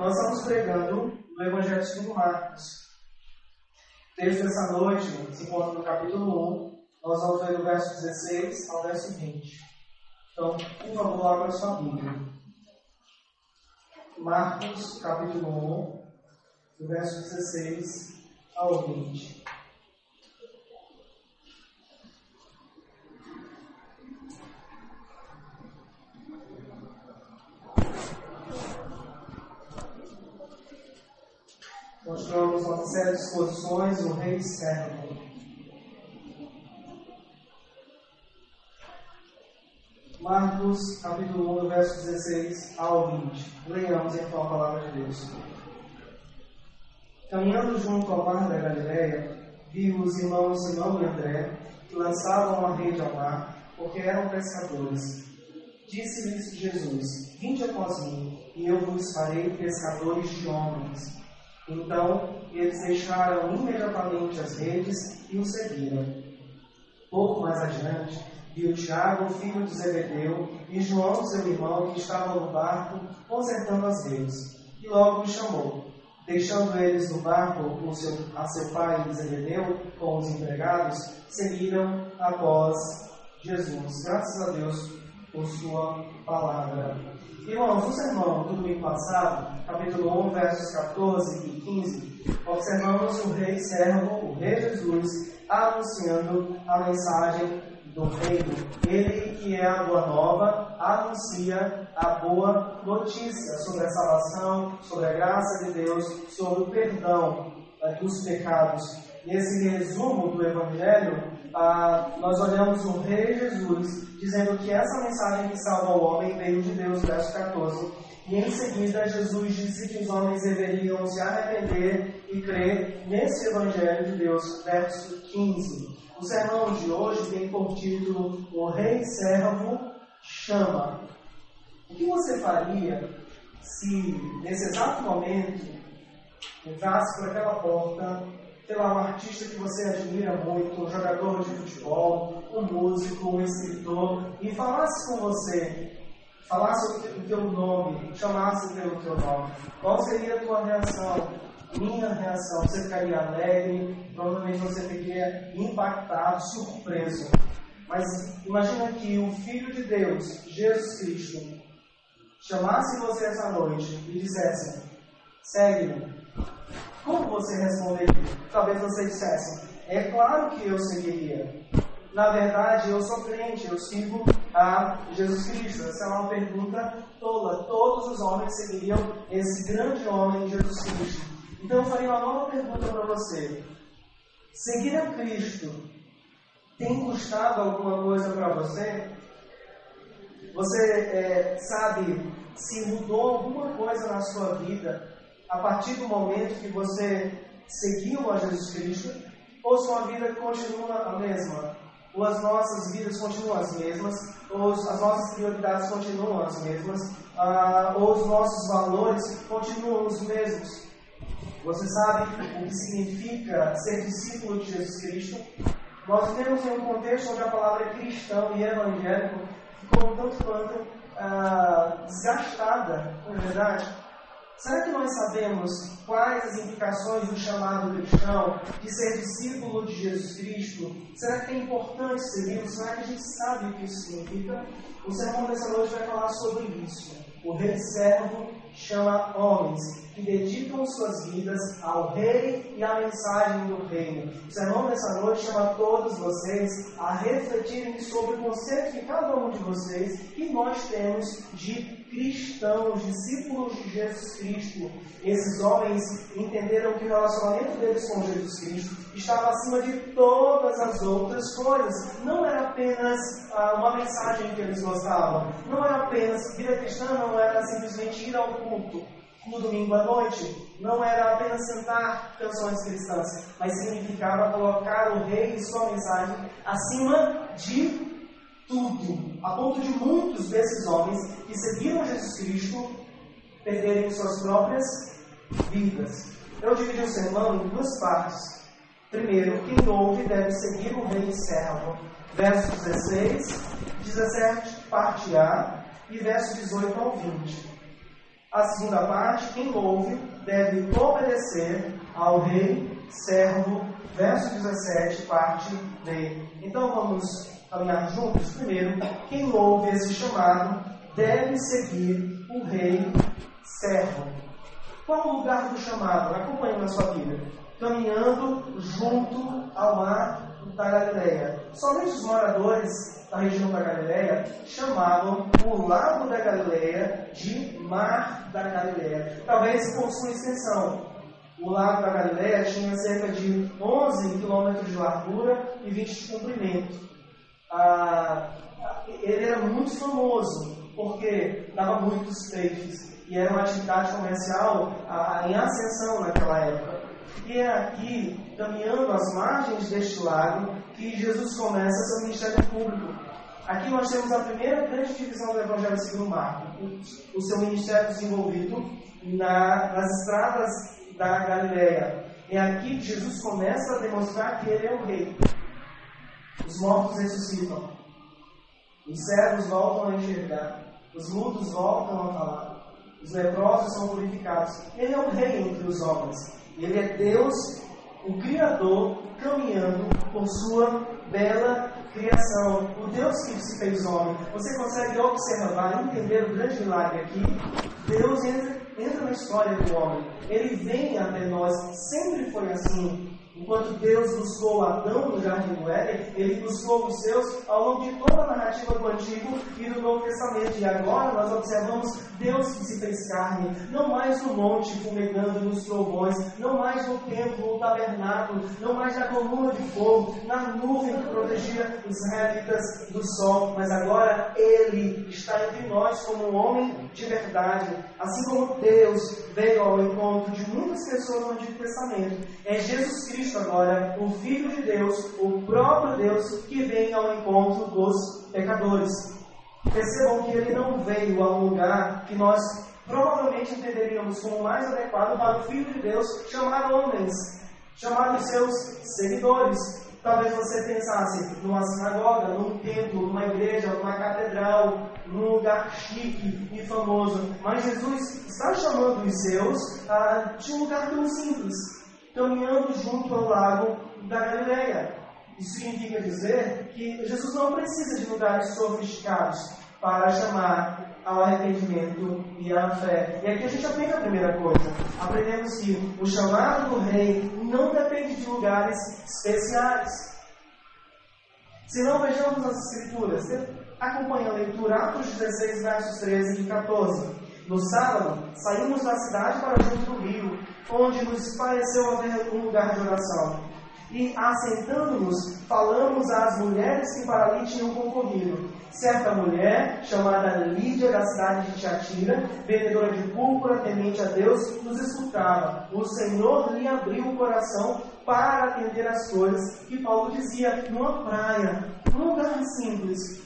nós estamos pregando no Evangelho segundo Marcos. O texto dessa noite se encontra no capítulo 1, nós vamos ler do verso 16 ao verso 20. Então, por favor, abra sua Bíblia. Marcos, capítulo 1, do verso 16 ao 20. De exposições, o Rei Servo. Marcos, capítulo 1, verso 16 ao 20. Leiamos então a palavra de Deus. Caminhando junto ao mar da Galileia, viu os irmãos Simão e André, que lançavam a rede ao mar, porque eram pescadores. Disse-lhes Jesus: Vinde após mim, e eu vos farei pescadores de homens. Então eles deixaram imediatamente as redes e o seguiram. Pouco mais adiante, viu Tiago, filho de Zebedeu, e João, seu irmão, que estavam no barco, consertando as redes. E logo os chamou. Deixando eles no barco com seu, a seu pai Zebedeu, com os empregados, seguiram após Jesus. Graças a Deus por sua palavra. Irmãos, no sermão do domingo passado, capítulo 1, versos 14 e 15, observamos o rei servo, o rei Jesus, anunciando a mensagem do reino. Ele que é a boa nova, anuncia a boa notícia sobre a salvação, sobre a graça de Deus, sobre o perdão eh, dos pecados. Nesse resumo do Evangelho, ah, nós olhamos o Rei Jesus dizendo que essa mensagem que salva o homem veio de Deus, verso 14. E em seguida, Jesus disse que os homens deveriam se arrepender e crer nesse Evangelho de Deus, verso 15. O sermão de hoje tem por título O Rei Servo Chama. O que você faria se, nesse exato momento, entrasse por aquela porta sei lá, um artista que você admira muito, um jogador de futebol, um músico, um escritor, e falasse com você, falasse o teu nome, chamasse pelo teu nome, qual seria a tua reação? Minha reação, você ficaria alegre, provavelmente você ficaria impactado, surpreso. Mas imagina que o Filho de Deus, Jesus Cristo, chamasse você essa noite e dissesse: segue-me. Como você responderia? Talvez você dissesse: É claro que eu seguiria. Na verdade, eu sou crente, eu sigo a Jesus Cristo. Essa é uma pergunta tola. Todos os homens seguiriam esse grande homem, Jesus Cristo. Então, eu faria uma nova pergunta para você: Seguir a Cristo tem custado alguma coisa para você? Você é, sabe se mudou alguma coisa na sua vida a partir do momento que você seguiu a Jesus Cristo, ou sua vida continua a mesma, ou as nossas vidas continuam as mesmas, ou as nossas prioridades continuam as mesmas, uh, ou os nossos valores continuam os mesmos. Você sabe o que significa ser discípulo de Jesus Cristo? Nós vivemos em um contexto onde a palavra cristão e evangélico ficou um tanto quanto uh, desgastada, não é verdade? Será que nós sabemos quais as implicações do chamado cristão, de ser discípulo de Jesus Cristo? Será que é importante segui-lo? Será que a gente sabe o que isso significa? O sermão dessa noite vai falar sobre isso. O rei servo chama homens que dedicam suas vidas ao rei e à mensagem do reino. O sermão dessa noite chama todos vocês a refletirem sobre o conceito que cada um de vocês que nós temos de cristãos, discípulos de Jesus Cristo. Esses homens entenderam que o relacionamento deles com Jesus Cristo estava acima de todas as outras coisas. Não era apenas ah, uma mensagem que eles gostavam, não era apenas vida cristã, não era simplesmente ir ao culto no domingo à noite, não era apenas cantar canções cristãs, mas significava colocar o rei e sua mensagem acima de tudo, a ponto de muitos desses homens que seguiram Jesus Cristo perderem suas próprias vidas. Eu dividi o sermão em duas partes. Primeiro, quem ouve deve seguir o rei servo. Verso 16, 17, parte A, e verso 18 ao 20. A segunda parte, quem ouve deve obedecer ao rei, servo, verso 17, parte B. Então vamos caminhar juntos. Primeiro, quem ouve esse chamado deve seguir o rei, servo. Qual o lugar do chamado? Acompanhe na sua Bíblia. Caminhando junto ao mar da Galileia. Somente os moradores da região da Galileia chamavam o lago da Galileia de Mar da Galileia. Talvez por sua extensão. O lago da Galileia tinha cerca de 11 quilômetros de largura e 20 de comprimento. Ah, ele era muito famoso porque dava muitos peixes e era uma atividade comercial ah, em ascensão naquela época. E é aqui, caminhando às margens deste lago, que Jesus começa seu ministério público. Aqui nós temos a primeira grande divisão do Evangelho segundo Marcos, o seu ministério desenvolvido na, nas estradas da Galileia. É aqui que Jesus começa a demonstrar que ele é o rei. Os mortos ressuscitam. Os cegos voltam a enxergar. Os mudos voltam a falar. Os leprosos são purificados. Ele é o rei entre os homens. Ele é Deus, o Criador, caminhando por sua bela criação. O Deus que se fez homem. Você consegue observar, entender o grande milagre aqui? Deus entra, entra na história do homem. Ele vem até nós. Sempre foi assim. Enquanto Deus buscou Adão no jardim do Éden, ele buscou os seus ao longo de toda a narrativa do Antigo e do Novo Testamento. E agora nós observamos Deus que se fez carne, não mais no monte fumegando nos trovões, não mais no templo, no tabernáculo, não mais na coluna de fogo, na nuvem que protegia os israelitas do sol, mas agora ele está entre nós como um homem de verdade. Assim como Deus veio ao encontro de muitas pessoas no Antigo Testamento, é Jesus Cristo Cristo agora, o Filho de Deus, o próprio Deus, que vem ao encontro dos pecadores. Percebam que ele não veio a um lugar que nós provavelmente entenderíamos como mais adequado para o Filho de Deus chamar homens, chamar os seus seguidores. Talvez você pensasse numa sinagoga, num templo, numa igreja, numa catedral, num lugar chique e famoso. Mas Jesus está chamando os seus ah, de um lugar tão simples, caminhando junto ao lago da Galileia. Isso significa dizer que Jesus não precisa de lugares sofisticados para chamar ao arrependimento e à fé. E aqui a gente aprende a primeira coisa. Aprendemos que o chamado do rei não depende de lugares especiais. Se não, vejamos as escrituras. Acompanhe a leitura, Atos 16, versos 13 e 14. No sábado, saímos da cidade para junto do rio, onde nos pareceu haver um lugar de oração. E, assentando-nos, falamos às mulheres que para ali tinham concorrido. Certa mulher, chamada Lídia, da cidade de Tiatira, vendedora de púrpura, temente a Deus, nos escutava. O Senhor lhe abriu o coração para atender as coisas que Paulo dizia numa praia, num lugar simples,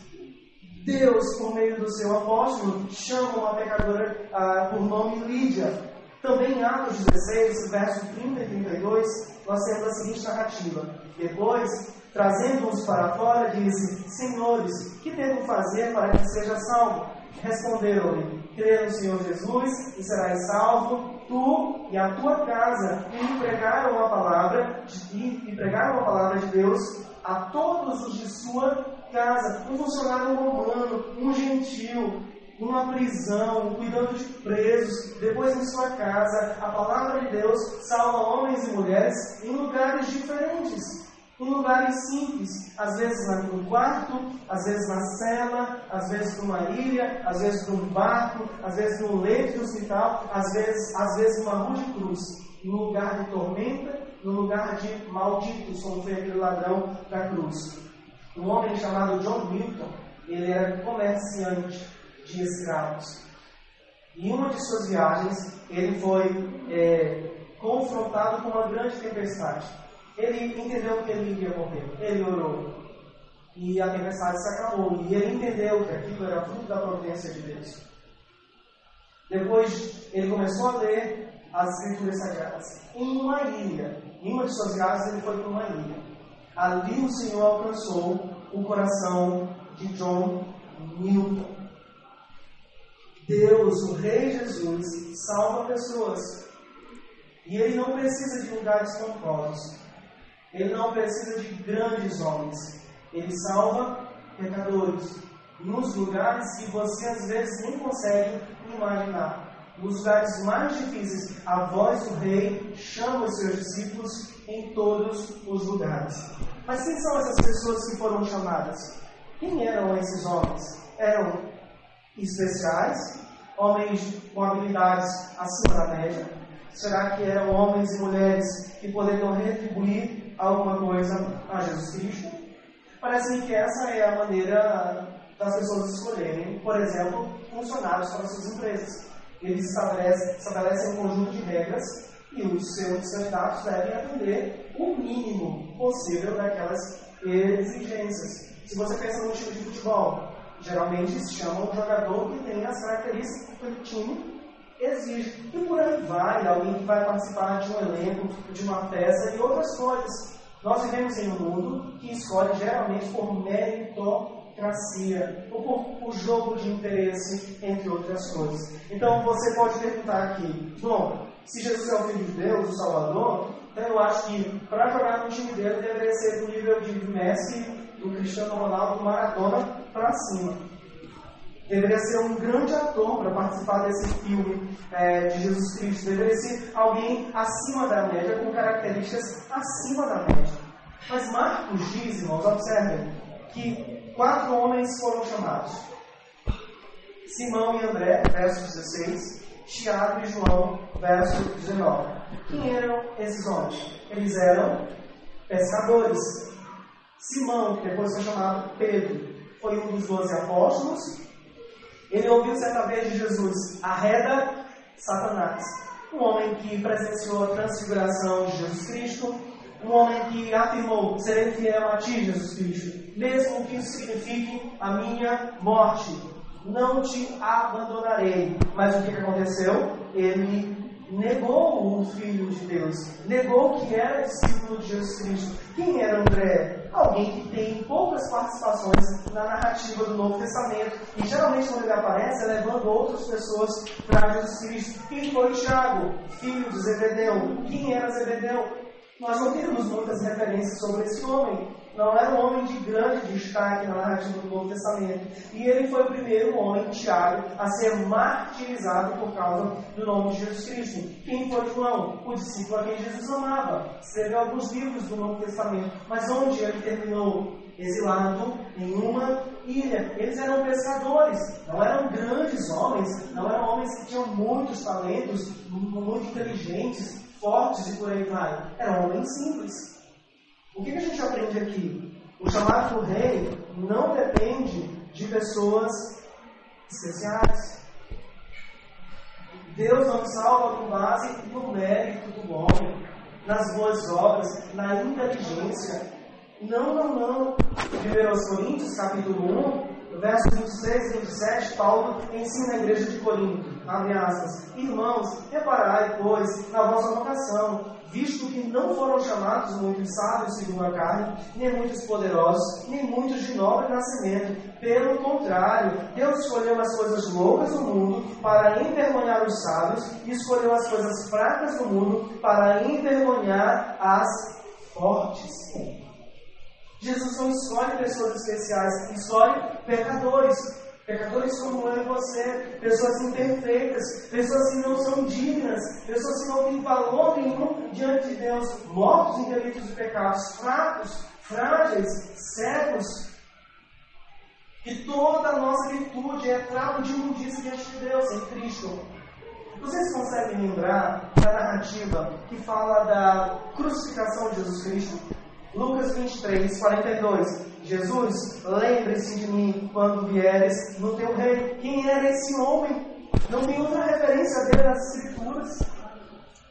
Deus, por meio do seu apóstolo, chama uma pecadora ah, por nome Lídia. Também em Atos 16, verso 30 e 32, nós temos a seguinte narrativa. Depois, trazendo-os para fora, disse: Senhores, que devo fazer para que seja salvo? Responderam-lhe: Crê no Senhor Jesus e serás salvo, tu e a tua casa. E pregaram a palavra de, e pregaram a palavra de Deus a todos os de sua casa, um funcionário romano, um gentil, numa prisão, cuidando de presos, depois em sua casa, a palavra de Deus salva homens e mulheres em lugares diferentes, em lugares simples, às vezes no quarto, às vezes na cela, às vezes numa ilha, às vezes num barco, às vezes num leito de hospital, às vezes, às vezes numa rua de cruz, num lugar de tormenta, num lugar de malditos, como foi aquele ladrão da cruz. Um homem chamado John Milton, ele era comerciante de escravos. Em uma de suas viagens, ele foi é, confrontado com uma grande tempestade. Ele entendeu que ele iria morrer. Ele orou. E a tempestade se acabou. E ele entendeu que aquilo era fruto da providência de Deus. Depois, ele começou a ler as escrituras sagradas. Em uma ilha, em uma de suas viagens, ele foi para uma ilha. Ali o Senhor alcançou o coração de John Newton. Deus, o Rei Jesus, salva pessoas. E ele não precisa de lugares pomposos. Ele não precisa de grandes homens. Ele salva pecadores. Nos lugares que você às vezes nem consegue imaginar. Nos lugares mais difíceis, a voz do rei chama os seus discípulos em todos os lugares. Mas quem são essas pessoas que foram chamadas? Quem eram esses homens? Eram especiais, homens com habilidades acima da média? Será que eram homens e mulheres que poderiam retribuir alguma coisa a Jesus Cristo? Parece-me que essa é a maneira das pessoas escolherem, por exemplo, funcionários para suas empresas. Eles estabelecem, estabelecem um conjunto de regras e os seus candidatos devem atender o mínimo possível daquelas exigências. Se você pensa no time de futebol, geralmente se chama um jogador que tem as características que o time exige. E por aí vai, alguém que vai participar de um elenco, de uma peça e outras coisas. Nós vivemos em um mundo que escolhe geralmente por meritocracia, ou por, por jogo de interesse, entre outras coisas. Então você pode perguntar aqui, bom, se Jesus é o Filho de Deus, o Salvador, então eu acho que para jogar no time dele deveria ser do nível de Messi, do Cristiano Ronaldo, do Maradona para cima. Deveria ser um grande ator para participar desse filme é, de Jesus Cristo. Deveria ser alguém acima da média, com características acima da média. Mas Marcos diz, irmãos, observem, que quatro homens foram chamados: Simão e André, verso 16, Tiago e João, verso 19. Quem eram esses homens? Eles eram pescadores. Simão, que depois foi chamado Pedro, foi um dos doze apóstolos. Ele ouviu certa vez de Jesus: arreda Satanás. Um homem que presenciou a transfiguração de Jesus Cristo, um homem que afirmou: serei fiel a ti, Jesus Cristo, mesmo que isso signifique a minha morte não te abandonarei. Mas o que aconteceu? Ele negou o Filho de Deus, negou que era discípulo de Jesus Cristo. Quem era André? Alguém que tem poucas participações na narrativa do Novo Testamento. E geralmente quando ele aparece é levando outras pessoas para Jesus Cristo. Quem foi Tiago? Filho de Zebedeu. Quem era Zebedeu? Nós não temos muitas referências sobre esse homem não era um homem de grande destaque na narrativa do Novo Testamento. E ele foi o primeiro homem, Tiago, a ser martirizado por causa do nome de Jesus Cristo. Quem foi João? O discípulo a quem Jesus amava. Escreveu alguns livros do Novo Testamento. Mas onde ele terminou? Exilado em uma ilha. Eles eram pescadores, não eram grandes homens, não eram homens que tinham muitos talentos, muito inteligentes, fortes e por aí vai. Eram homens simples o que, a gente aprende aqui? O chamado do rei não depende de pessoas especiais. Deus não salva com base no mérito do homem, nas boas obras, na inteligência. Não, não, não. 1 Coríntios, capítulo 1, verso 26 e 27, Paulo ensina a igreja de Corinto, abre Irmãos, reparai, pois, na vossa vocação, visto que não foram chamados muitos sábios segundo a carne, nem muitos poderosos, nem muitos de nobre nascimento. Pelo contrário, Deus escolheu as coisas loucas do mundo para envergonhar os sábios, e escolheu as coisas fracas do mundo para envergonhar as fortes. Jesus não escolhe pessoas especiais, escolhe pecadores. Pecadores como eu e você, pessoas imperfeitas, pessoas que não são dignas, pessoas que não têm valor nenhum diante de Deus, mortos em delitos e pecados, fracos, frágeis, cegos. E toda a nossa virtude é trapo de imundícia diante de Deus em Cristo. Vocês conseguem lembrar da narrativa que fala da crucificação de Jesus Cristo? Lucas 23, 42. Jesus, lembre-se de mim quando vieres no teu reino. Quem era esse homem? Não tem outra referência dele nas Escrituras.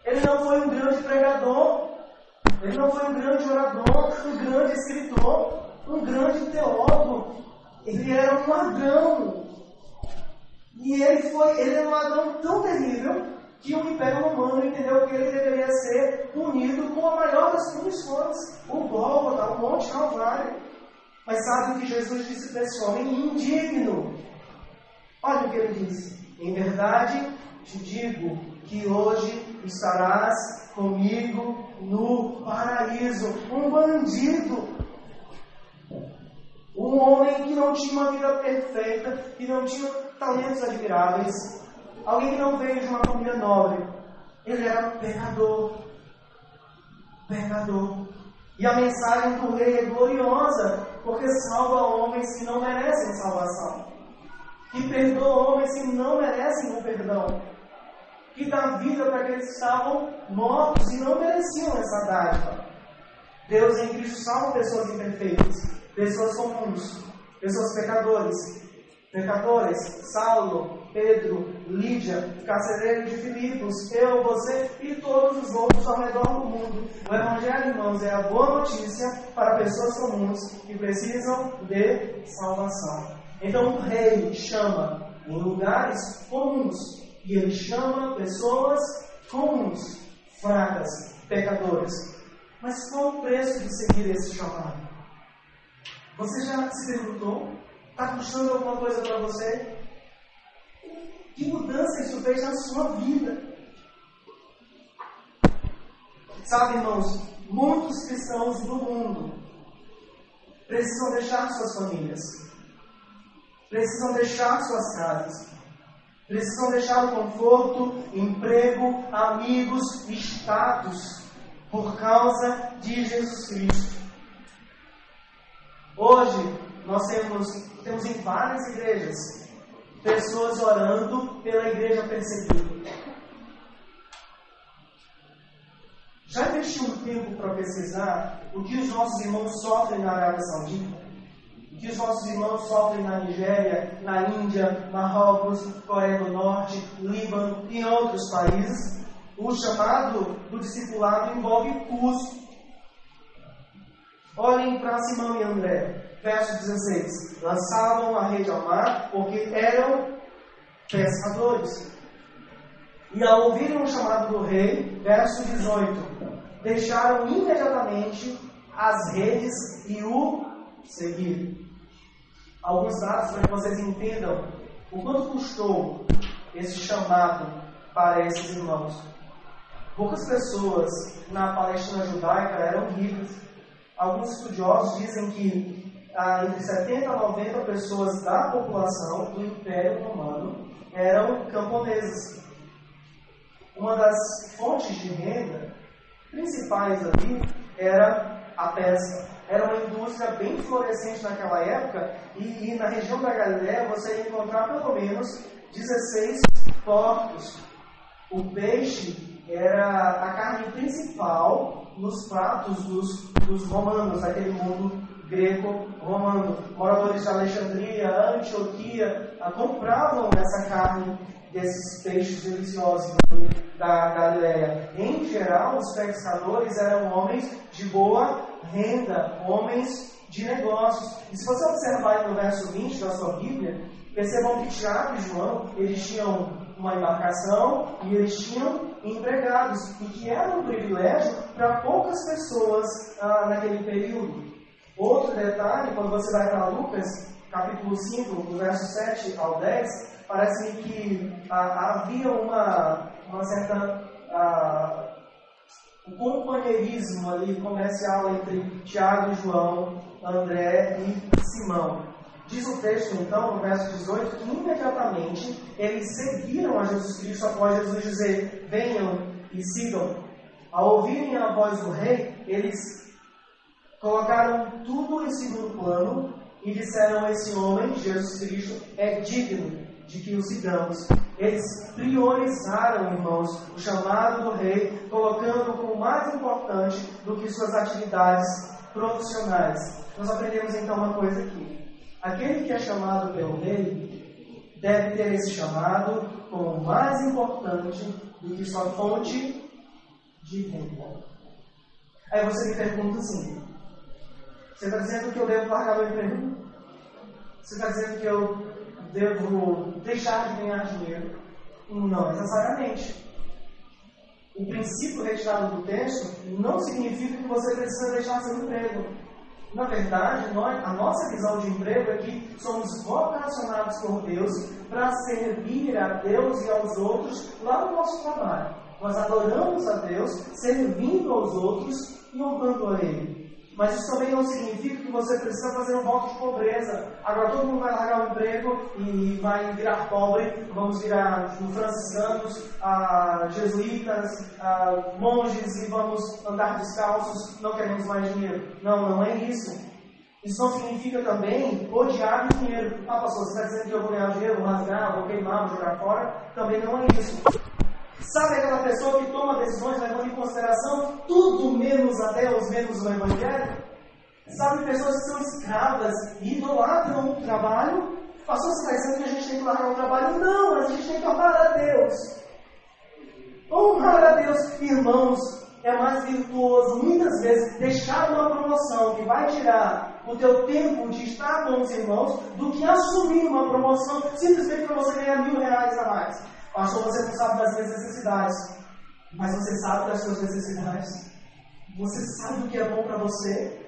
Ele não foi um grande pregador, ele não foi um grande orador, um grande escritor, um grande teólogo. Ele era um ladrão. E ele foi, ele era um ladrão tão terrível que o Império Romano entendeu que ele deveria ser punido com a maior das punições, o Gólgota, o Monte Calvário. Mas sabe o que Jesus disse para esse homem indigno? Olha o que ele disse. Em verdade, te digo que hoje estarás comigo no paraíso. Um bandido, um homem que não tinha uma vida perfeita, que não tinha talentos admiráveis, alguém que não veio de uma família nobre. Ele era pecador. Pecador. E a mensagem do rei é gloriosa, porque salva homens que não merecem salvação. Que perdoa homens que não merecem o perdão. Que dá vida para aqueles que estavam mortos e não mereciam essa dádiva. Deus em Cristo salva pessoas imperfeitas, pessoas comuns, pessoas pecadores, pecadores, Saulo, Pedro, Lídia, carcereiro de Filipos, eu, você e todos os outros ao redor do mundo. O Evangelho, irmãos, é a boa notícia para pessoas comuns que precisam de salvação. Então o rei chama lugares comuns e ele chama pessoas comuns, fracas, pecadoras. Mas qual o preço de seguir esse chamado? Você já se perguntou? Está custando alguma coisa para você? Que mudança isso fez na sua vida? Sabe, irmãos, muitos cristãos do mundo precisam deixar suas famílias, precisam deixar suas casas, precisam deixar o conforto, emprego, amigos, status, por causa de Jesus Cristo. Hoje, nós temos, temos em várias igrejas pessoas orando pela igreja perseguida. Já investiu um tempo para pesquisar o que os nossos irmãos sofrem na Arábia Saudita? O que os nossos irmãos sofrem na Nigéria, na Índia, Marrocos, Coreia do Norte, Líbano e outros países? O chamado do discipulado envolve custo. Olhem para Simão e André, verso 16. Lançavam a rede ao mar porque eram pescadores. E ao ouvirem o chamado do rei, verso 18, deixaram imediatamente as redes e o seguiram. Alguns dados para que vocês entendam o quanto custou esse chamado para esses irmãos. Poucas pessoas na Palestina judaica eram ricas. Alguns estudiosos dizem que ah, entre 70 a 90 pessoas da população do Império Romano eram camponeses. Uma das fontes de renda principais ali era a pesca. Era uma indústria bem florescente naquela época e, e na região da Galiléia você ia encontrar pelo menos 16 portos. O peixe era a carne principal nos pratos dos, dos romanos, daquele mundo greco-romano. Moradores de Alexandria, Antioquia, compravam essa carne desses peixes deliciosos da Galileia. Em geral, os pescadores eram homens de boa renda, homens de negócios. E se você observar no verso 20 da sua Bíblia, percebam que Tiago e João, eles tinham uma embarcação e eles tinham empregados, e que era um privilégio para poucas pessoas ah, naquele período. Outro detalhe, quando você vai para Lucas, capítulo 5, do verso 7 ao 10, parece-me que ah, havia uma, uma certa. Ah, um companheirismo ali comercial entre Tiago João, André e Simão. Diz o texto, então, no verso 18, que imediatamente eles seguiram a Jesus Cristo após Jesus dizer: Venham e sigam. Ao ouvirem a voz do rei, eles colocaram tudo em segundo plano e disseram a esse homem, Jesus Cristo, é digno de que o sigamos. Eles priorizaram, irmãos, o chamado do rei, colocando como mais importante do que suas atividades profissionais. Nós aprendemos então uma coisa aqui. Aquele que é chamado pelo rei deve ter esse chamado como mais importante do que sua fonte de renda. Aí você me pergunta assim: você está dizendo que eu devo largar meu emprego? Você está dizendo que eu devo deixar de ganhar dinheiro? Não necessariamente. O princípio retirado do texto não significa que você precisa deixar seu emprego. Na verdade, nós, a nossa visão de emprego é que somos vocacionados por Deus para servir a Deus e aos outros lá no nosso trabalho. Nós adoramos a Deus, servindo aos outros e honrando a Ele. Mas isso também não significa que você precisa fazer um voto de pobreza. Agora todo mundo vai largar o emprego e vai virar pobre. Vamos virar franciscanos, ah, jesuítas, ah, monges e vamos andar descalços. Não queremos mais dinheiro. Não, não é isso. Isso não significa também odiar o dinheiro. Ah, pastor, você está dizendo que eu vou ganhar dinheiro, vou rasgar, vou queimar, vou jogar fora? Também não é isso. Sabe aquela pessoa que toma decisões levando em consideração tudo menos a Deus, menos o Evangelho? Sabe pessoas que são escravas e idolatram o trabalho? Você está dizendo que a gente tem que largar o trabalho? Não, a gente tem que honrar a Deus. Honrar a Deus, irmãos, é mais virtuoso muitas vezes deixar uma promoção que vai tirar o teu tempo de estar com os irmãos do que assumir uma promoção simplesmente para você ganhar mil reais a mais. Pastor, você não sabe das minhas necessidades, mas você sabe das suas necessidades. Você sabe o que é bom para você.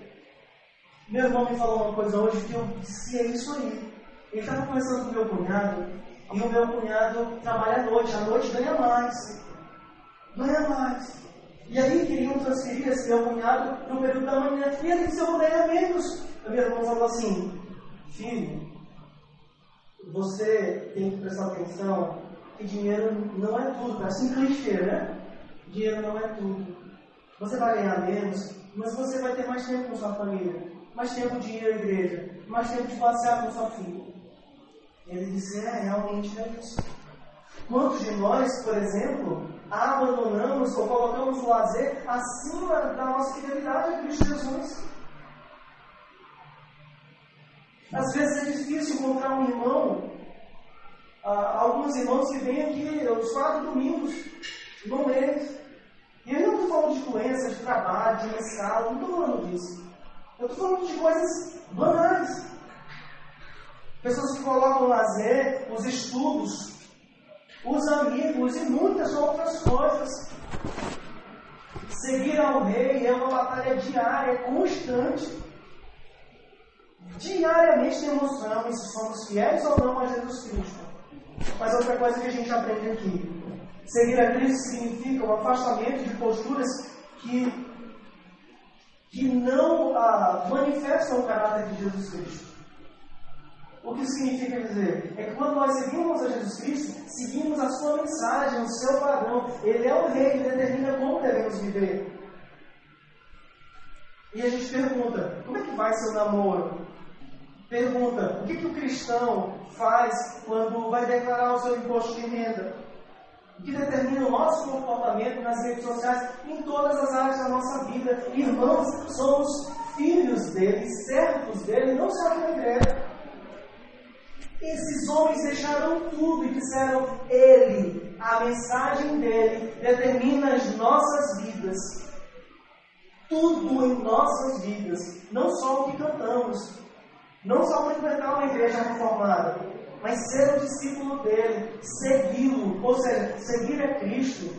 Meu irmão me falou uma coisa hoje que eu disse: é isso aí. Ele estava conversando com meu cunhado, e o meu cunhado trabalha à noite, à noite ganha mais. Ganha mais. E aí queriam transferir esse meu cunhado para período da manhã. E ele disse: eu vou ganhar menos. O meu irmão falou assim: filho, você tem que prestar atenção que dinheiro não é tudo, parece um clichê, né? Dinheiro não é tudo. Você vai ganhar menos, mas você vai ter mais tempo com sua família, mais tempo de ir à igreja, mais tempo de passear com sua filha. Ele disse: É, realmente é isso. Quantos de nós, por exemplo, abandonamos ou colocamos o lazer acima da nossa fidelidade a Cristo Jesus? Às vezes é difícil encontrar um irmão ah, alguns irmãos que vêm aqui os quatro domingos no mês. E eu não estou falando de doenças, de trabalho, de escala, não estou falando disso. Eu estou falando de coisas banais. Pessoas que colocam o lazer, os estudos, os amigos e muitas outras coisas. Seguir ao rei é uma batalha diária, constante. Diariamente demonstramos se somos fiéis ou não a Jesus Cristo. Mas outra coisa que a gente aprende aqui: seguir a Cristo significa o um afastamento de posturas que, que não ah, manifestam o caráter de Jesus Cristo. O que significa dizer? É que quando nós seguimos a Jesus Cristo, seguimos a sua mensagem, o seu padrão. Ele é o rei, ele determina como devemos viver. E a gente pergunta: como é que vai seu namoro? Pergunta: o que, que o cristão faz quando vai declarar o seu imposto de renda? O que determina o nosso comportamento nas redes sociais em todas as áreas da nossa vida. Irmãos, somos filhos dele, servos dele, não só na igreja. Esses homens deixaram tudo e disseram: Ele, a mensagem dele, determina as nossas vidas. Tudo em nossas vidas, não só o que cantamos, não só frequentar uma igreja reformada, mas ser o discípulo dele, segui-lo, ou seja, seguir a Cristo,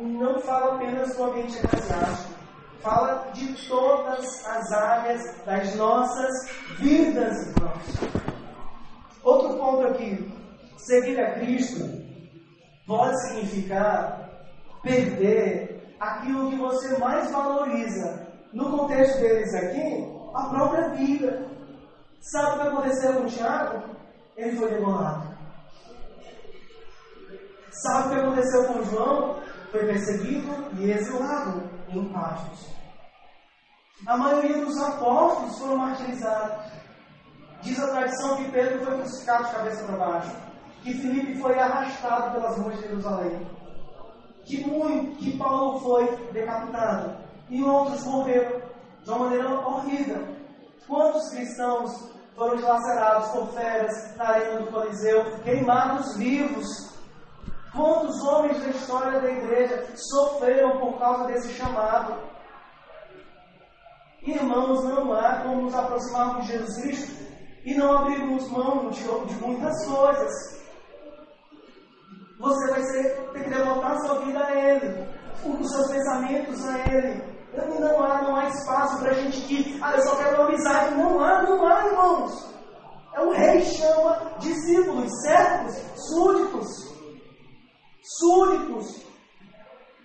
não fala apenas do ambiente eclesiástico, fala de todas as áreas das nossas vidas, irmãos. Outro ponto aqui, seguir a Cristo pode significar perder aquilo que você mais valoriza. No contexto deles aqui, a própria vida. Sabe o que aconteceu com Tiago? Ele foi degolado. Sabe o que aconteceu com João? Foi perseguido e exilado em Pátios. A maioria dos apóstolos foram martirizados. Diz a tradição que Pedro foi crucificado de cabeça para baixo. Que Filipe foi arrastado pelas ruas de Jerusalém. Que, muito, que Paulo foi decapitado. E outros morreram de uma maneira horrível. Quantos cristãos foram dilacerados por feras na arena do Coliseu, queimados vivos? Quantos homens da história da igreja sofreram por causa desse chamado? Irmãos, não há como nos aproximarmos de Jesus Cristo e não abrirmos mão de, de muitas coisas. Você vai ser, ter que devotar sua vida a Ele, os seus pensamentos a Ele. Não há, não há espaço para a gente que, ah, eu só quero uma amizade. Não há, não há, irmãos. É o rei chama discípulos, servos, súditos. Súditos.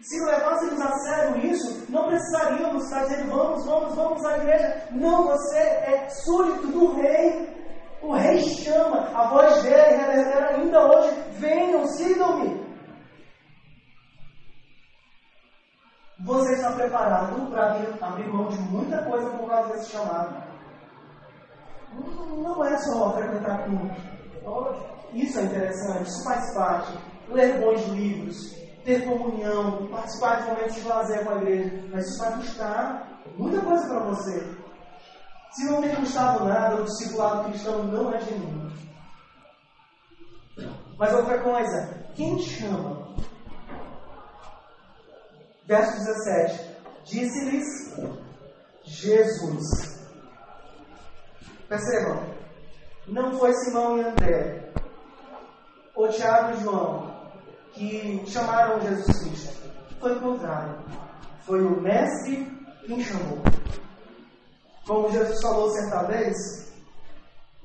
Se levássemos a sério isso, não precisaríamos estar dizendo vamos, vamos, vamos à igreja. Não, você é súdito do rei. O rei chama, a voz dele reverbera ainda hoje: venham, sigam-me. Você está preparado para abrir mão de muita coisa por causa desse chamado? Não é só frequentar culto. Isso é interessante, isso faz parte. Ler bons livros, ter comunhão, participar de momentos de lazer com a igreja. Mas isso vai custar muita coisa para você. Se não tem custado nada, o discipulado cristão não é genuíno. Mas outra coisa, quem chama? Verso 17: Disse-lhes Jesus. Percebam, não foi Simão e André, ou Tiago e João, que chamaram Jesus Cristo. Foi o contrário. Foi o Mestre quem chamou. Como Jesus falou certa vez,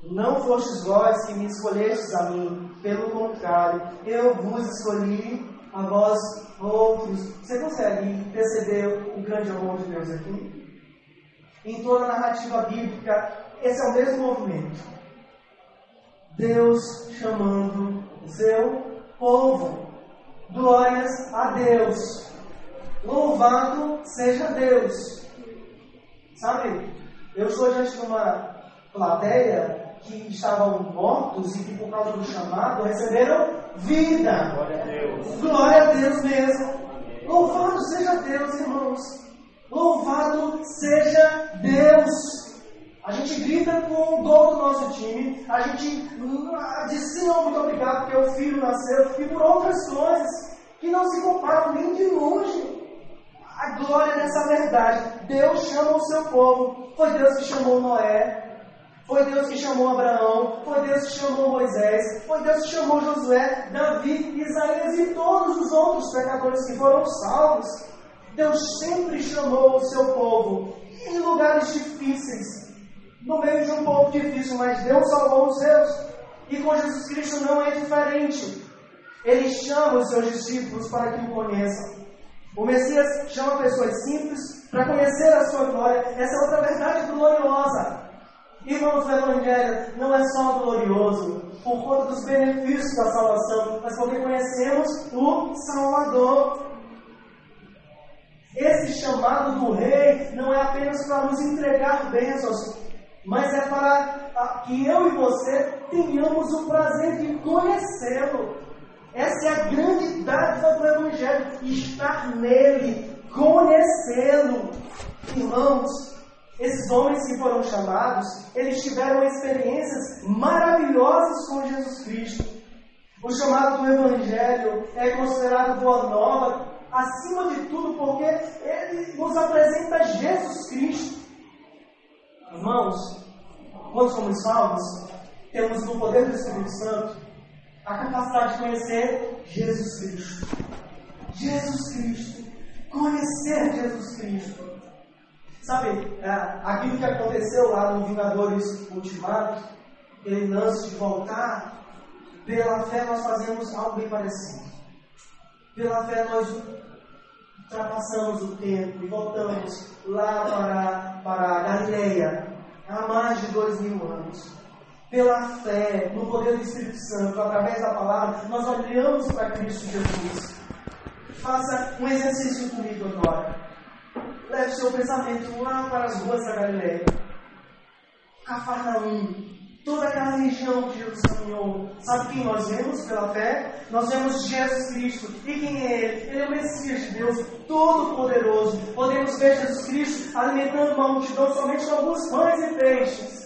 não fostes vós que me escolhestes a mim, pelo contrário, eu vos escolhi a vós outros. Você consegue perceber o grande amor de Deus aqui? Em toda a narrativa bíblica, esse é o mesmo movimento. Deus chamando o seu povo. Glórias a Deus. Louvado seja Deus. Sabe, eu estou diante de uma plateia que estavam mortos e que, por causa do chamado, receberam vida. Glória a Deus. Glória a Deus mesmo. Louvado seja Deus, irmãos. Louvado seja Deus. A gente grita com o gol do nosso time, a gente diz sim, muito obrigado porque o filho nasceu, e por outras coisas que não se comparam nem de longe. A glória dessa verdade. Deus chama o seu povo. Foi Deus que chamou Noé. Foi Deus que chamou Abraão. Foi Deus que chamou Moisés. Foi Deus que chamou Josué, Davi, Isaías e todos os outros pecadores que foram salvos. Deus sempre chamou o seu povo em lugares difíceis, no meio de um povo difícil, mas Deus salvou os seus. E com Jesus Cristo não é diferente. Ele chama os seus discípulos para que o conheçam. O Messias chama pessoas simples para conhecer a sua glória. Essa é outra verdade gloriosa. Irmãos, o Evangelho não é só glorioso por conta dos benefícios da salvação, mas porque conhecemos o Salvador. Esse chamado do Rei não é apenas para nos entregar bênçãos, mas é para que eu e você tenhamos o prazer de conhecê-lo. Essa é a grande dádiva do Evangelho, estar nele, conhecê-lo. Irmãos, esses homens que foram chamados, eles tiveram experiências maravilhosas com Jesus Cristo. O chamado do Evangelho é considerado boa nova, acima de tudo, porque ele nos apresenta Jesus Cristo. Irmãos, quando somos salvos, temos no poder do Espírito Santo a capacidade de conhecer Jesus Cristo. Jesus Cristo. Conhecer Jesus Cristo. Sabe, é, aquilo que aconteceu lá no Vingadores Ultimato, ele antes de voltar, pela fé nós fazemos algo bem parecido. Pela fé nós ultrapassamos o tempo e voltamos lá para, para a Galileia, há mais de dois mil anos pela fé, no poder do Espírito Santo, através da palavra, nós olhamos para Cristo Jesus. Faça um exercício comigo agora. Leve seu pensamento lá para as ruas da Galileia. Cafarnaum, toda aquela região que Jesus caminhou. Sabe quem nós vemos pela fé? Nós vemos Jesus Cristo. E quem é Ele? Ele é o Messias de Deus, todo-poderoso. Podemos ver Jesus Cristo alimentando uma multidão somente com alguns pães e peixes.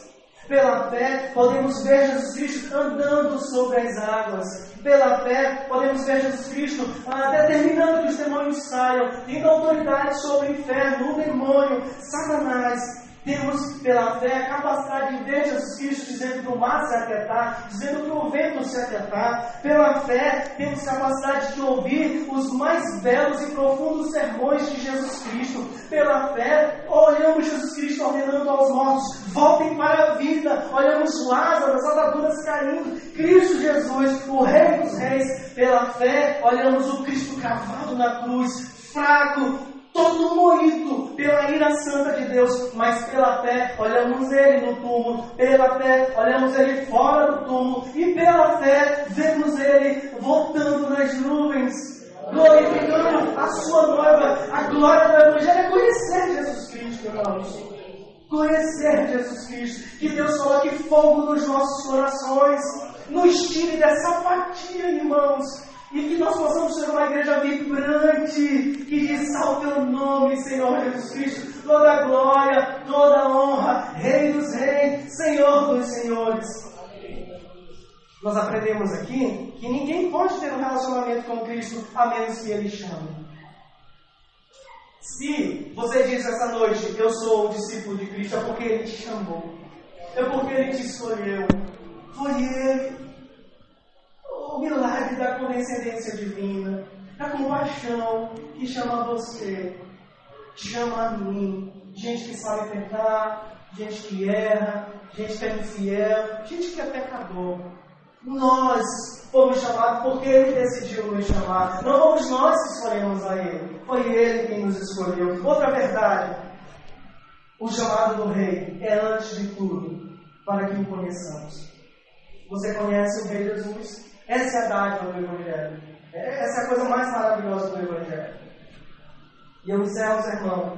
Pela fé, podemos ver Jesus Cristo andando sobre as águas. Pela fé, podemos ver Jesus Cristo ah, determinando que os demônios saiam, tendo autoridade sobre o inferno, o demônio, Satanás. Temos, pela fé, a capacidade de ver Jesus Cristo dizendo que o mar se aquietar, dizendo que o vento se aquietar. Pela fé, temos capacidade de ouvir os mais belos e profundos sermões de Jesus Cristo. Pela fé, olhamos Jesus Cristo ordenando aos mortos: voltem para a vida. Olhamos Lázaro, as ataduras caindo. Cristo Jesus, o Rei dos Reis. Pela fé, olhamos o Cristo cravado na cruz, fraco, todo moído pela ira santa de Deus, mas pela fé olhamos ele no túmulo, pela fé olhamos ele fora do túmulo, e pela fé vemos ele voltando nas nuvens, glorificando a sua noiva. A glória do Evangelho é conhecer Jesus Cristo, irmãos. Conhecer Jesus Cristo, que Deus coloque fogo nos nossos corações, nos tire dessa apatia, irmãos, e que nós possamos ser uma igreja vibrante, que ressalta o teu nome, Senhor Jesus Cristo. Toda glória, toda honra, Rei dos Reis, Senhor dos Senhores. Nós aprendemos aqui que ninguém pode ter um relacionamento com Cristo a menos que Ele chame. Se você diz essa noite, eu sou o discípulo de Cristo, é porque Ele te chamou. É porque Ele te escolheu. Foi Ele o milagre da condescendência divina, da compaixão que chama você, chama a mim. Gente que sabe pecar, gente que erra, gente que é infiel, gente que é pecador. Nós fomos chamados porque Ele decidiu nos chamar. Não fomos nós que escolhemos a Ele. Foi Ele quem nos escolheu. Outra verdade: o chamado do Rei é antes de tudo para que o conheçamos. Você conhece o Rei Jesus? Essa é a dádiva do Evangelho. Essa é a coisa mais maravilhosa do Evangelho. E eu encerro, sermão.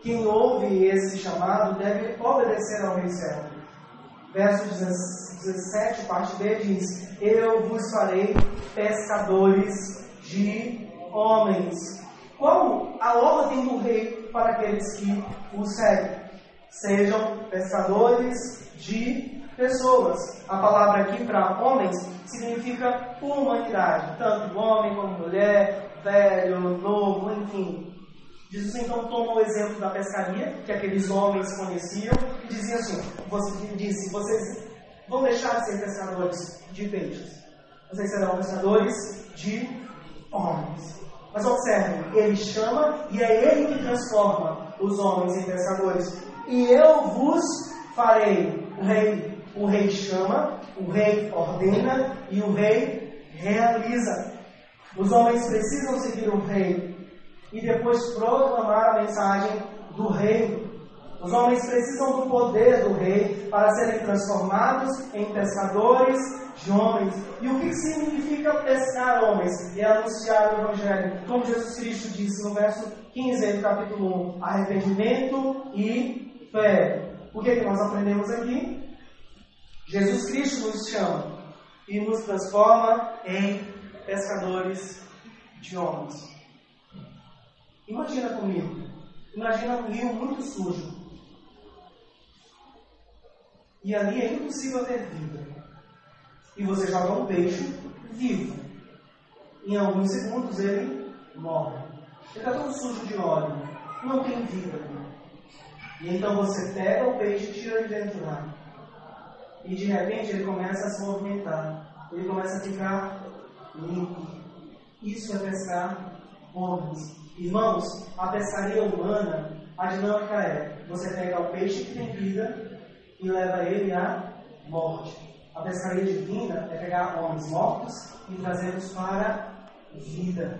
Quem ouve esse chamado deve obedecer ao Rei Servo. Verso 17, parte B, diz: Eu vos farei pescadores de homens. Qual a ordem do rei para aqueles que o seguem? Sejam pescadores de pessoas. A palavra aqui para homens significa humanidade, tanto homem como mulher, velho, novo, enfim. Jesus então toma o exemplo da pescaria, que aqueles homens conheciam, e dizia assim: você disse, vocês vão deixar de ser pescadores de peixes, vocês serão pescadores de homens. Mas observem, ele chama e é ele que transforma os homens em pescadores. E eu vos farei, o rei o rei chama, o rei ordena e o rei realiza. Os homens precisam seguir o rei e depois proclamar a mensagem do reino. Os homens precisam do poder do rei para serem transformados em pescadores de homens. E o que significa pescar homens? É anunciar o Evangelho. Como Jesus Cristo disse no verso 15 do capítulo 1: arrependimento e fé. O que, é que nós aprendemos aqui? Jesus Cristo nos chama e nos transforma em pescadores de homens. Imagina comigo. Imagina um rio muito sujo. E ali é impossível ter vida. E você joga um peixe vivo. Em alguns segundos ele morre. Ele está todo sujo de óleo. Não tem vida. E então você pega o peixe e tira de dentro lá e de repente ele começa a se movimentar, ele começa a ficar limpo. Isso é pescar homens. Irmãos, a pescaria humana, a dinâmica é: você pega o peixe que tem vida e leva ele à morte. A pescaria divina é pegar homens mortos e trazê-los para vida.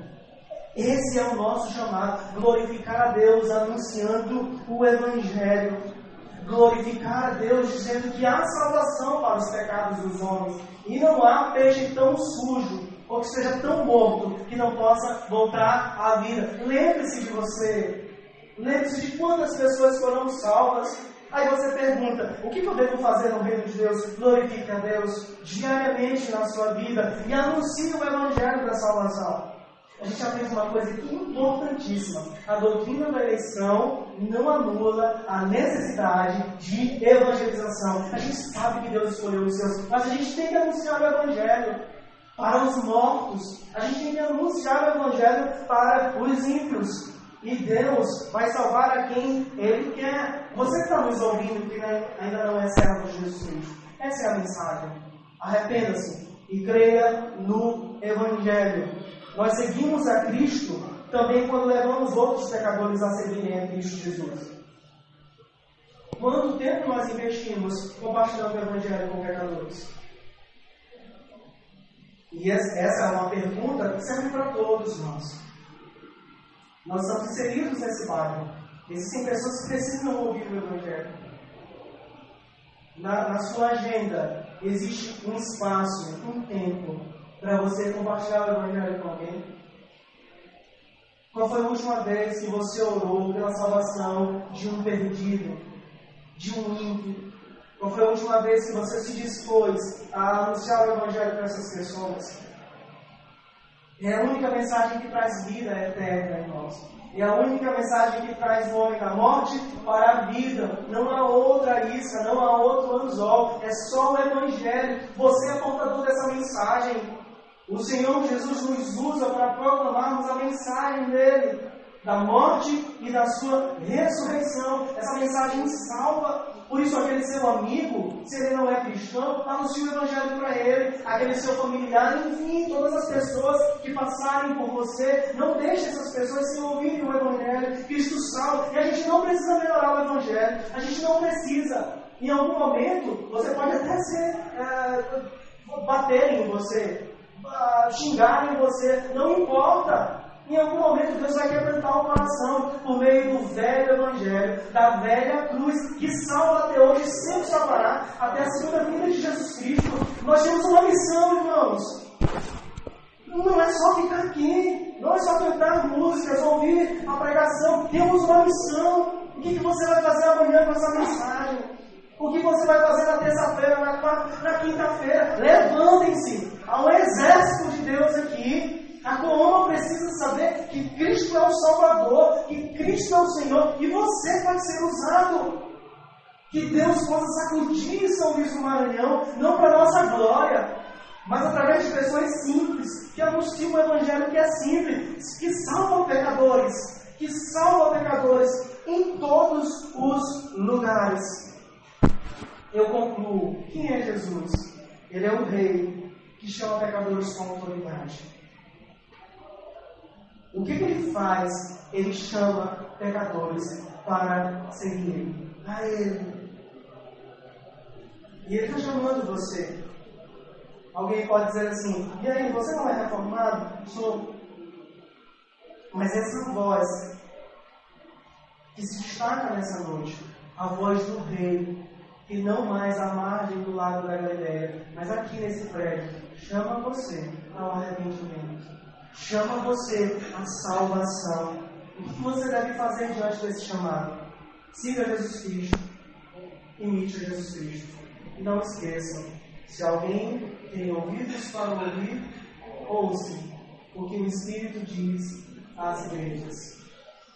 Esse é o nosso chamado, glorificar a Deus anunciando o Evangelho glorificar a Deus, dizendo que há salvação para os pecados dos homens. E não há peixe tão sujo, ou que seja tão morto, que não possa voltar à vida. Lembre-se de você. Lembre-se de quantas pessoas foram salvas. Aí você pergunta: o que eu devo fazer no reino de Deus? Glorifique a Deus diariamente na sua vida e anuncie o Evangelho da salvação a gente aprende uma coisa importantíssima. A doutrina da eleição não anula a necessidade de evangelização. A gente sabe que Deus escolheu os seus, mas a gente tem que anunciar o Evangelho para os mortos. A gente tem que anunciar o Evangelho para os ímpios. E Deus vai salvar a quem Ele quer. Você está nos ouvindo, que ainda não é servo de Jesus essa é a mensagem. Arrependa-se e creia no Evangelho. Nós seguimos a Cristo também quando levamos outros pecadores a seguirem a Cristo Jesus. Quanto tempo nós investimos compartilhando o Evangelho com pecadores? E essa é uma pergunta que serve para todos nós. Nós estamos inseridos nesse bairro. Existem pessoas que precisam ouvir o Evangelho. Na, na sua agenda, existe um espaço, um tempo, para você compartilhar o Evangelho com alguém? Qual foi a última vez que você orou pela salvação de um perdido, de um ímpio? Qual foi a última vez que você se dispôs a anunciar o Evangelho para essas pessoas? É a única mensagem que traz vida eterna nós. É a única mensagem que traz o homem da morte para a vida. Não há outra isca, não há outro anzol. É só o Evangelho. Você é portador dessa mensagem. O Senhor Jesus nos usa para proclamarmos a mensagem dele, da morte e da sua ressurreição. Essa mensagem salva por isso, aquele seu amigo, se ele não é cristão, anuncie o Evangelho para ele. Aquele seu familiar, enfim, todas as pessoas que passarem por você, não deixe essas pessoas sem ouvirem o Evangelho. Cristo salva. E a gente não precisa melhorar o Evangelho. A gente não precisa. Em algum momento, você pode até ser. É, baterem em você, xingarem em você. Não importa. Em algum momento Deus vai quebrantar o coração por meio do velho evangelho, da velha cruz, que salva até hoje, sempre salvará, até a segunda vinda de Jesus Cristo. Nós temos uma missão, irmãos. Não é só ficar aqui, não é só cantar músicas, ouvir a pregação. Temos uma missão. O que, você vai fazer amanhã com essa mensagem? O que você vai fazer na terça-feira, na, na quinta-feira? Levantem-se. Há um exército de Deus aqui a Coloma precisa saber que Cristo é o Salvador, que Cristo é o Senhor, e você pode ser usado. Que Deus possa sacudir São Luís do Maranhão, não para nossa glória, mas através de pessoas simples, que anunciam o Evangelho que é simples, que salvam pecadores, que salvam pecadores em todos os lugares. Eu concluo: quem é Jesus? Ele é o Rei que chama pecadores com autoridade. O que, que ele faz? Ele chama pecadores para seguir a ele. E ele está chamando você. Alguém pode dizer assim: e aí, você não é reformado? Sou. Mas essa voz que se destaca nessa noite, a voz do rei, que não mais à margem do lago da Galileia, mas aqui nesse prédio, chama você ao arrependimento chama você à salvação. O que você deve fazer diante desse chamado? Siga Jesus Cristo, imite Jesus Cristo. E não esqueçam, se alguém tem ouvidos para ouvir, ouça o que o Espírito diz às igrejas.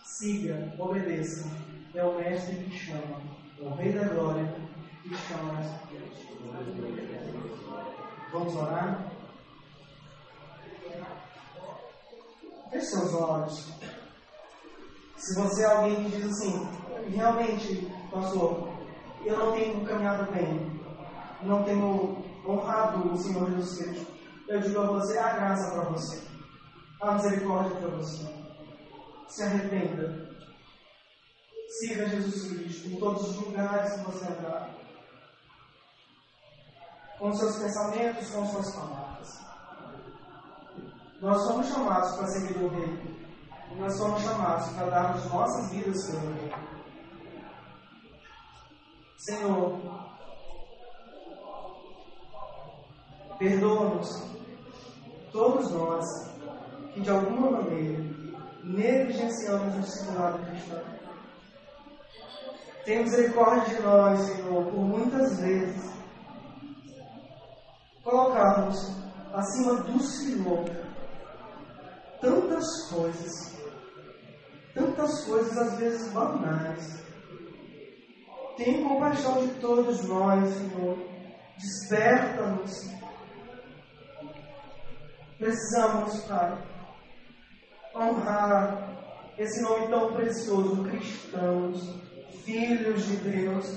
Siga, obedeça. É o Mestre que chama, é o Rei da Glória que chama essa igreja. Vamos orar? Feche seus olhos. Se você é alguém que diz assim, realmente, pastor, eu não tenho caminhado bem, não tenho honrado o Senhor Jesus Cristo, eu digo a você a graça para você, a misericórdia para você. Se arrependa. Siga Jesus Cristo em todos os lugares que você andar. Com seus pensamentos, com suas palavras. Nós somos chamados para seguir o Rei. Nós somos chamados para darmos nossas vidas Rei. Senhor, perdoa-nos, todos nós, que de alguma maneira negligenciamos o discipulado cristão. Tem misericórdia de nós, Senhor, por muitas vezes colocarmos acima do Senhor tantas coisas, tantas coisas às vezes banais. Tem compaixão de todos nós, Senhor. Desperta-nos. Precisamos, Pai, honrar esse nome tão precioso, cristãos, filhos de Deus.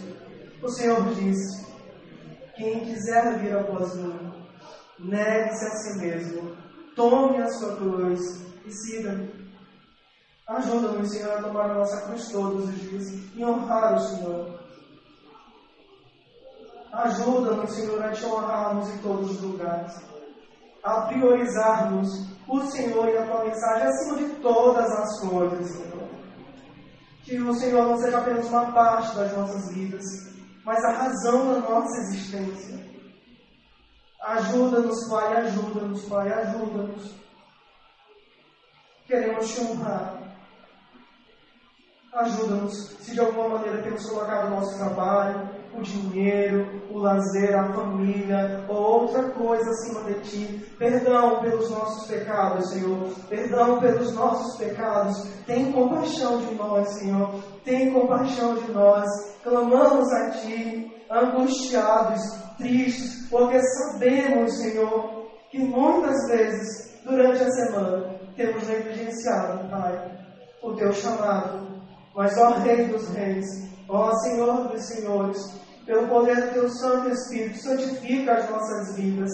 O Senhor disse: quem quiser vir após mim, negue-se a si mesmo, tome a sua cruz e siga-me. Ajuda-nos, Senhor, a tomar a nossa cruz todos os dias e honrar o Senhor. Ajuda-nos, Senhor, a te honrarmos em todos os lugares. A priorizarmos o Senhor e a tua mensagem acima de todas as coisas, Senhor. Que o Senhor não seja apenas uma parte das nossas vidas, mas a razão da nossa existência. Ajuda-nos, Pai, ajuda-nos, Pai, ajuda-nos. Queremos te honrar. Ajuda-nos, se de alguma maneira temos colocado o nosso trabalho, o dinheiro, o lazer, a família ou outra coisa acima de ti. Perdão pelos nossos pecados, Senhor. Perdão pelos nossos pecados. Tem compaixão de nós, Senhor. Tem compaixão de nós. Clamamos a ti, angustiados, tristes, porque sabemos, Senhor, que muitas vezes durante a semana temos negligenciado, Pai, o teu chamado mas, ó Rei dos Reis, ó Senhor dos Senhores, pelo poder do Teu Santo Espírito, santifica as nossas vidas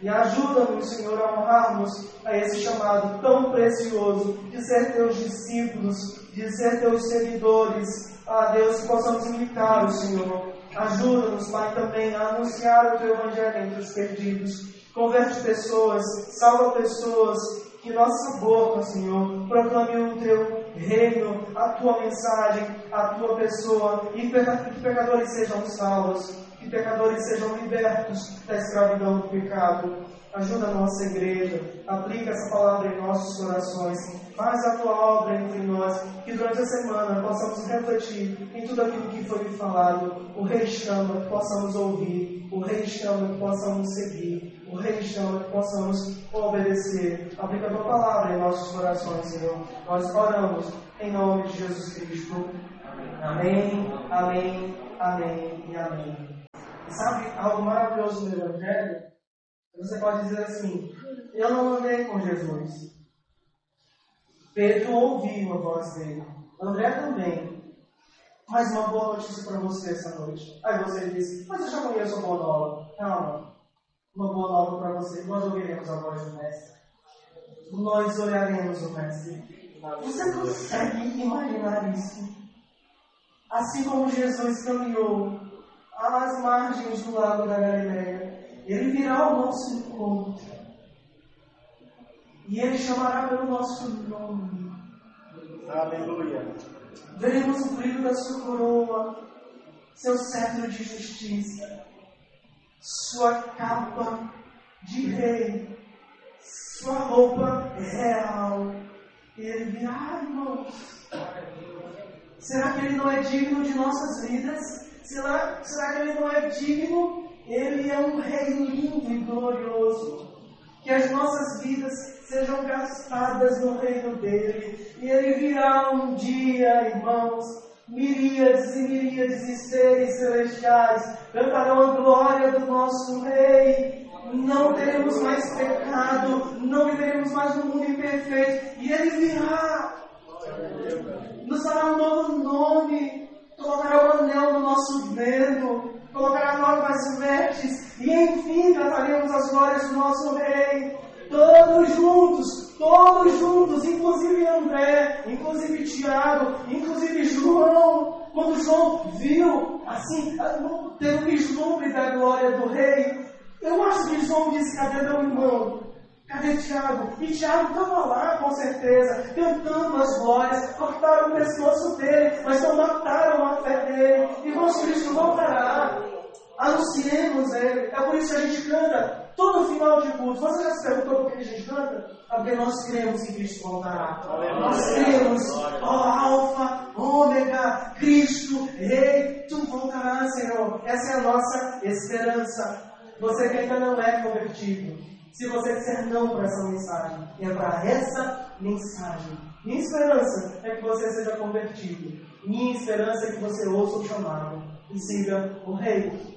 e ajuda-nos, Senhor, a honrarmos a esse chamado tão precioso de ser Teus discípulos, de ser Teus seguidores. Ah, Deus, que possamos imitar o Senhor. Ajuda-nos, Pai, também a anunciar o Teu Evangelho entre os perdidos. Converte pessoas, salva pessoas, que nossa boca, Senhor, proclame o Teu reino, a tua mensagem, a tua pessoa, e que pecadores sejam salvos, que pecadores sejam libertos da escravidão do pecado. Ajuda a nossa igreja, aplica essa palavra em nossos corações, faz a tua obra entre nós, que durante a semana possamos refletir em tudo aquilo que foi falado. O Rei chama que possamos ouvir, o Rei chama que possamos seguir, o Rei chama que possamos obedecer. Aplica a tua palavra em nossos corações, Senhor. Nós oramos em nome de Jesus Cristo. Amém, amém, amém e amém. Sabe algo maravilhoso no Evangelho? Você pode dizer assim: Eu não andei com Jesus. Pedro ouviu a voz dele. André também. Mas uma boa notícia para você essa noite. Aí você diz: Mas eu já conheço a boa nova. Calma uma boa nova para você. Nós ouviremos a voz do Mestre. Nós olharemos o Mestre. Você consegue imaginar isso? Assim como Jesus caminhou às margens do lago da Galileia, ele virá ao nosso encontro. E ele chamará pelo nosso nome. Aleluia. Veremos o brilho da sua coroa, seu cetro de justiça sua capa de rei, sua roupa real. E ele ah, irmãos, será que ele não é digno de nossas vidas? Será, será que ele não é digno? Ele é um rei lindo e glorioso. Que as nossas vidas sejam gastadas no reino dele. E ele virá um dia, irmãos, miríades e miríades de seres celestiais cantarão a glória do nosso Rei. Não teremos mais pecado, não viveremos mais no mundo imperfeito, e Ele virá, nos dará um novo nome, colocará o anel no nosso dedo, colocará novas vestes, e enfim cantaremos as glórias do nosso Rei. Todos juntos, todos juntos, inclusive André, inclusive Tiago, inclusive João. Quando João viu, assim, ter um vislumbre da glória do rei, eu acho que João disse: cadê meu irmão? Cadê Tiago? E Tiago estava lá, com certeza, cantando as glórias, cortaram o pescoço dele, mas não mataram a fé dele. Irmãos, Cristo voltará. Anunciemos ele. É por isso que a gente canta todo final de culto. Você já se perguntou por que a gente canta? É porque nós cremos que Cristo voltará. Nós cremos, ó Alfa, Ômega, Cristo, Rei, tu voltarás, Senhor. Essa é a nossa esperança. Você que ainda não é convertido, se você disser não para essa mensagem, é para essa mensagem. Minha esperança é que você seja convertido. Minha esperança é que você ouça o chamado e siga o Rei.